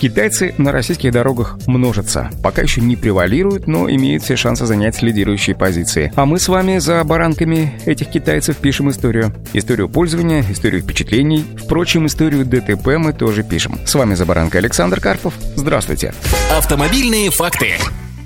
Китайцы на российских дорогах множатся. Пока еще не превалируют, но имеют все шансы занять лидирующие позиции. А мы с вами за баранками этих китайцев пишем историю. Историю пользования, историю впечатлений. Впрочем, историю ДТП мы тоже пишем. С вами за баранкой Александр Карпов. Здравствуйте. Автомобильные факты.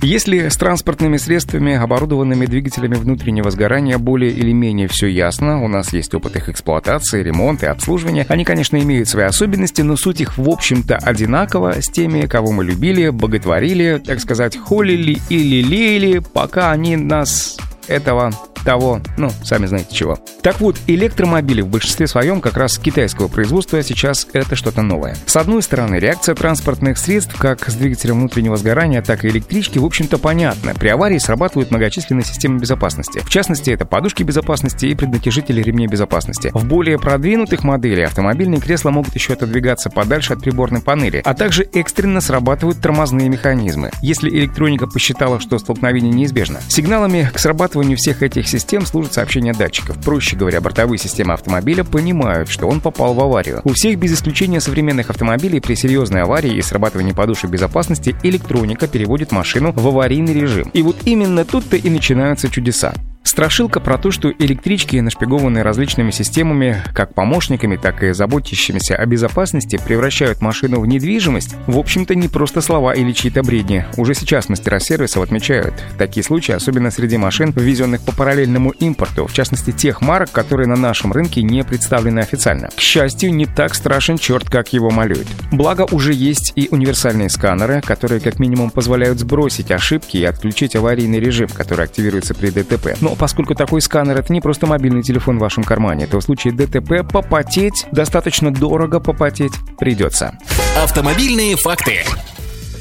Если с транспортными средствами, оборудованными двигателями внутреннего сгорания более или менее все ясно, у нас есть опыт их эксплуатации, ремонта и обслуживания, они, конечно, имеют свои особенности, но суть их, в общем-то, одинакова с теми, кого мы любили, боготворили, так сказать, холили или лелеяли, пока они нас этого того, ну, сами знаете чего. Так вот, электромобили в большинстве своем как раз китайского производства сейчас это что-то новое. С одной стороны, реакция транспортных средств, как с двигателем внутреннего сгорания, так и электрички, в общем-то, понятна. При аварии срабатывают многочисленные системы безопасности. В частности, это подушки безопасности и преднатяжители ремней безопасности. В более продвинутых моделях автомобильные кресла могут еще отодвигаться подальше от приборной панели, а также экстренно срабатывают тормозные механизмы, если электроника посчитала, что столкновение неизбежно. Сигналами к срабатыванию всех этих систем служат сообщения датчиков. Проще говоря, бортовые системы автомобиля понимают, что он попал в аварию. У всех без исключения современных автомобилей при серьезной аварии и срабатывании подушек безопасности электроника переводит машину в аварийный режим. И вот именно тут-то и начинаются чудеса. Страшилка про то, что электрички, нашпигованные различными системами, как помощниками, так и заботящимися о безопасности, превращают машину в недвижимость, в общем-то не просто слова или чьи-то бредни. Уже сейчас мастера сервисов отмечают такие случаи, особенно среди машин, ввезенных по параллельному импорту, в частности тех марок, которые на нашем рынке не представлены официально. К счастью, не так страшен черт, как его малюют. Благо, уже есть и универсальные сканеры, которые как минимум позволяют сбросить ошибки и отключить аварийный режим, который активируется при ДТП. Но поскольку такой сканер — это не просто мобильный телефон в вашем кармане, то в случае ДТП попотеть, достаточно дорого попотеть придется. Автомобильные факты.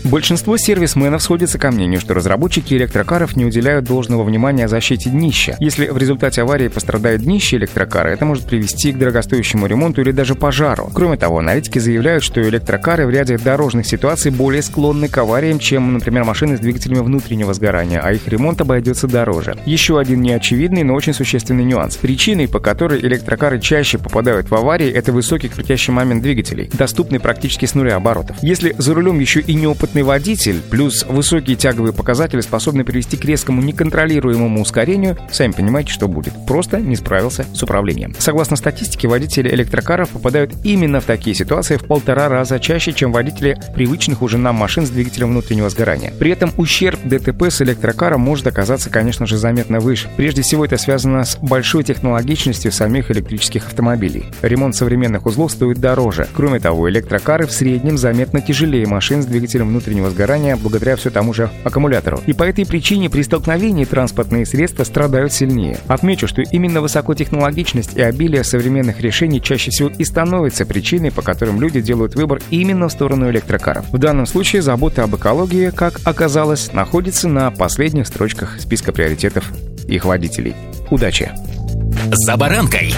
Большинство сервисменов сходятся ко мнению, что разработчики электрокаров не уделяют должного внимания защите днища. Если в результате аварии пострадает днище электрокара, это может привести к дорогостоящему ремонту или даже пожару. Кроме того, аналитики заявляют, что электрокары в ряде дорожных ситуаций более склонны к авариям, чем, например, машины с двигателями внутреннего сгорания, а их ремонт обойдется дороже. Еще один неочевидный, но очень существенный нюанс. Причиной, по которой электрокары чаще попадают в аварии, это высокий крутящий момент двигателей, доступный практически с нуля оборотов. Если за рулем еще и неопытный опытный водитель плюс высокие тяговые показатели способны привести к резкому неконтролируемому ускорению, сами понимаете, что будет. Просто не справился с управлением. Согласно статистике, водители электрокаров попадают именно в такие ситуации в полтора раза чаще, чем водители привычных уже нам машин с двигателем внутреннего сгорания. При этом ущерб ДТП с электрокаром может оказаться, конечно же, заметно выше. Прежде всего, это связано с большой технологичностью самих электрических автомобилей. Ремонт современных узлов стоит дороже. Кроме того, электрокары в среднем заметно тяжелее машин с двигателем внутреннего внутреннего сгорания благодаря все тому же аккумулятору. И по этой причине при столкновении транспортные средства страдают сильнее. Отмечу, что именно высокотехнологичность и обилие современных решений чаще всего и становится причиной, по которым люди делают выбор именно в сторону электрокаров. В данном случае забота об экологии, как оказалось, находится на последних строчках списка приоритетов их водителей. Удачи! «За баранкой»